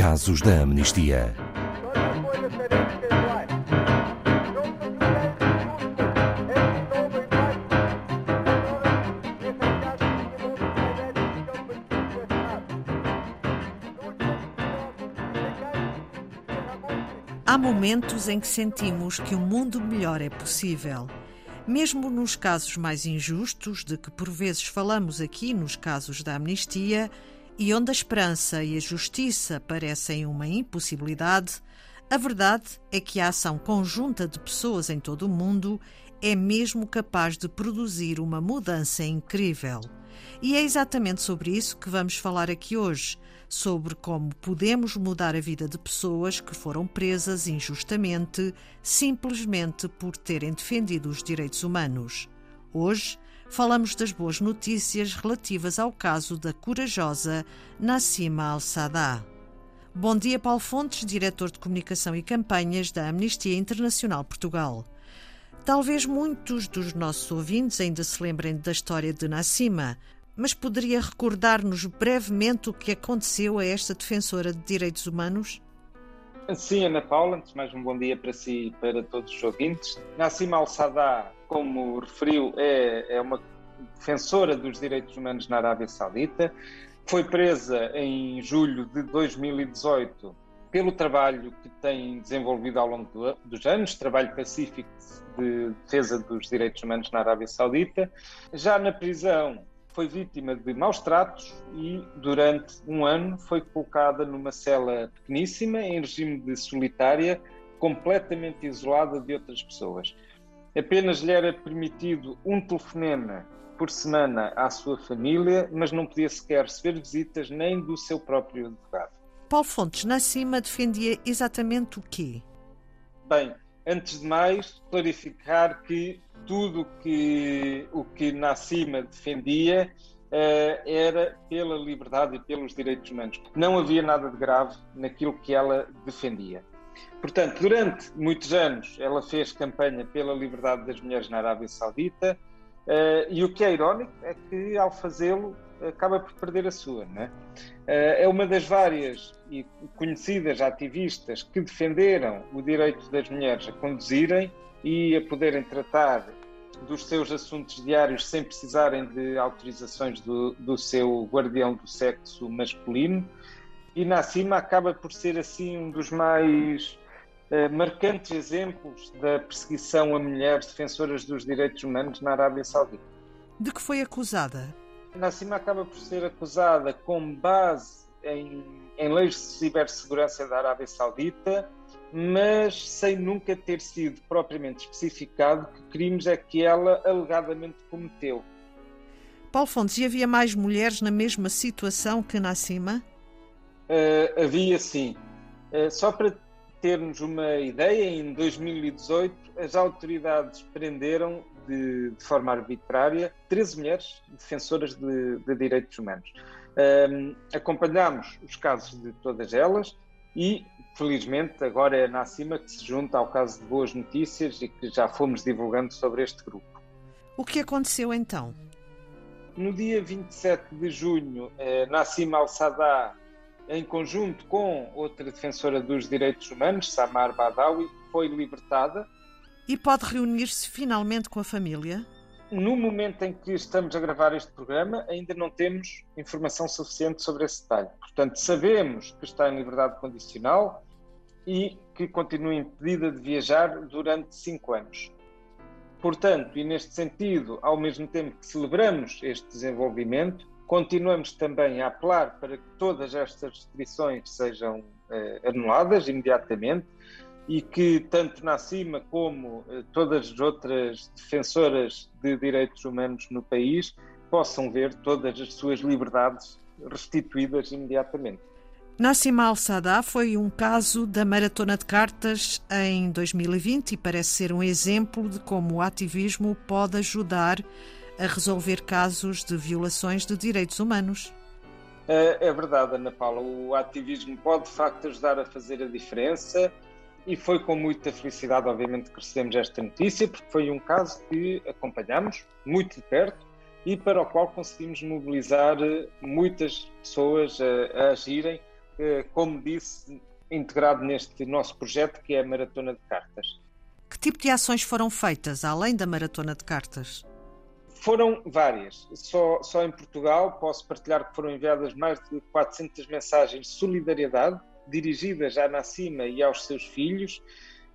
Casos da Amnistia. Há momentos em que sentimos que um mundo melhor é possível. Mesmo nos casos mais injustos, de que por vezes falamos aqui nos casos da amnistia, e onde a esperança e a justiça parecem uma impossibilidade, a verdade é que a ação conjunta de pessoas em todo o mundo é mesmo capaz de produzir uma mudança incrível. E é exatamente sobre isso que vamos falar aqui hoje, sobre como podemos mudar a vida de pessoas que foram presas injustamente, simplesmente por terem defendido os direitos humanos. Hoje, falamos das boas notícias relativas ao caso da corajosa Nassima Al-Sadá. Bom dia, Paulo Fontes, diretor de Comunicação e Campanhas da Amnistia Internacional Portugal. Talvez muitos dos nossos ouvintes ainda se lembrem da história de Nassima, mas poderia recordar-nos brevemente o que aconteceu a esta defensora de direitos humanos? Sim, Ana Paula, antes mais um bom dia para si e para todos os ouvintes. Nassim Al-Sadá, como referiu, é, é uma defensora dos direitos humanos na Arábia Saudita. Foi presa em julho de 2018 pelo trabalho que tem desenvolvido ao longo do, dos anos, trabalho pacífico de defesa dos direitos humanos na Arábia Saudita. Já na prisão, foi vítima de maus tratos e, durante um ano, foi colocada numa cela pequeníssima, em regime de solitária, completamente isolada de outras pessoas. Apenas lhe era permitido um telefonema por semana à sua família, mas não podia sequer receber visitas nem do seu próprio advogado. Paulo Fontes, na cima, defendia exatamente o quê? Bem, antes de mais, clarificar que tudo que, o que Nassima defendia uh, era pela liberdade e pelos direitos humanos. Não havia nada de grave naquilo que ela defendia. Portanto, durante muitos anos, ela fez campanha pela liberdade das mulheres na Arábia Saudita, uh, e o que é irónico é que, ao fazê-lo, acaba por perder a sua. É? é uma das várias e conhecidas ativistas que defenderam o direito das mulheres a conduzirem e a poderem tratar dos seus assuntos diários sem precisarem de autorizações do, do seu guardião do sexo masculino. E Nassima acaba por ser assim um dos mais uh, marcantes exemplos da perseguição a mulheres defensoras dos direitos humanos na Arábia Saudita. De que foi acusada? Nassima acaba por ser acusada com base em, em leis de cibersegurança da Arábia Saudita, mas sem nunca ter sido propriamente especificado que crimes é que ela alegadamente cometeu. Paulo Fontes, e havia mais mulheres na mesma situação que Nassima? Uh, havia sim. Uh, só para termos uma ideia, em 2018 as autoridades prenderam de, de forma arbitrária 13 mulheres defensoras de, de direitos humanos. Um, acompanhamos os casos de todas elas e, felizmente, agora é na Acima que se junta ao caso de Boas Notícias e que já fomos divulgando sobre este grupo. O que aconteceu então? No dia 27 de junho, eh, Nassim Al-Sadá, em conjunto com outra defensora dos direitos humanos, Samar Badawi, foi libertada e pode reunir-se finalmente com a família? No momento em que estamos a gravar este programa, ainda não temos informação suficiente sobre esse detalhe. Portanto, sabemos que está em liberdade condicional e que continua impedida de viajar durante cinco anos. Portanto, e neste sentido, ao mesmo tempo que celebramos este desenvolvimento, continuamos também a apelar para que todas estas restrições sejam eh, anuladas imediatamente e que tanto na CIMA como eh, todas as outras defensoras de direitos humanos no país possam ver todas as suas liberdades restituídas imediatamente. Nassim Al-Sadá foi um caso da Maratona de Cartas em 2020 e parece ser um exemplo de como o ativismo pode ajudar a resolver casos de violações de direitos humanos. É, é verdade, Ana Paula. O ativismo pode de facto ajudar a fazer a diferença e foi com muita felicidade, obviamente, que recebemos esta notícia, porque foi um caso que acompanhamos muito de perto e para o qual conseguimos mobilizar muitas pessoas a, a agirem como disse, integrado neste nosso projeto que é a Maratona de Cartas. Que tipo de ações foram feitas além da Maratona de Cartas? Foram várias. Só, só em Portugal posso partilhar que foram enviadas mais de 400 mensagens de solidariedade dirigidas à Nassima e aos seus filhos,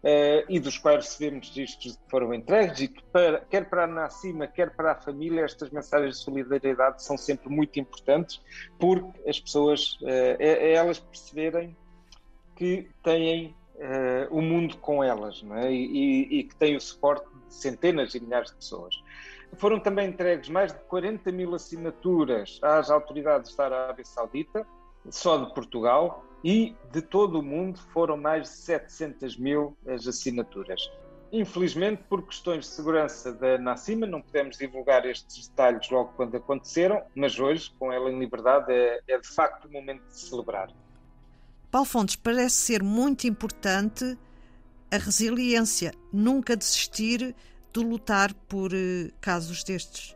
uh, e dos quais recebemos registros que foram entregues, e que para, quer para a Nassima, quer para a família, estas mensagens de solidariedade são sempre muito importantes, porque as pessoas, uh, é, é elas perceberem que têm uh, o mundo com elas, é? e, e, e que têm o suporte de centenas e milhares de pessoas. Foram também entregues mais de 40 mil assinaturas às autoridades da Arábia Saudita, só de Portugal, e de todo o mundo foram mais de 700 mil as assinaturas. Infelizmente, por questões de segurança da Nassima, não podemos divulgar estes detalhes logo quando aconteceram, mas hoje, com ela em liberdade, é, é de facto o momento de celebrar. Paulo Fontes, parece ser muito importante a resiliência, nunca desistir de lutar por eh, casos destes.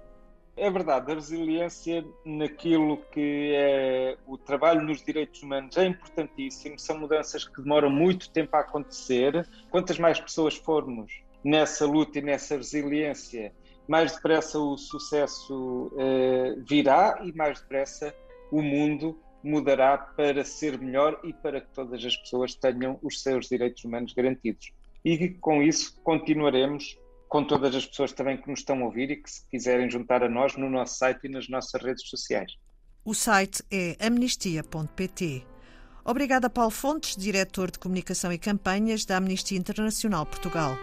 É verdade, a resiliência naquilo que é o trabalho nos direitos humanos é importantíssimo, são mudanças que demoram muito tempo a acontecer. Quantas mais pessoas formos nessa luta e nessa resiliência, mais depressa o sucesso eh, virá e mais depressa o mundo mudará para ser melhor e para que todas as pessoas tenham os seus direitos humanos garantidos. E com isso continuaremos com todas as pessoas também que nos estão a ouvir e que se quiserem juntar a nós no nosso site e nas nossas redes sociais. O site é amnistia.pt. Obrigada, Paulo Fontes, diretor de Comunicação e Campanhas da Amnistia Internacional Portugal.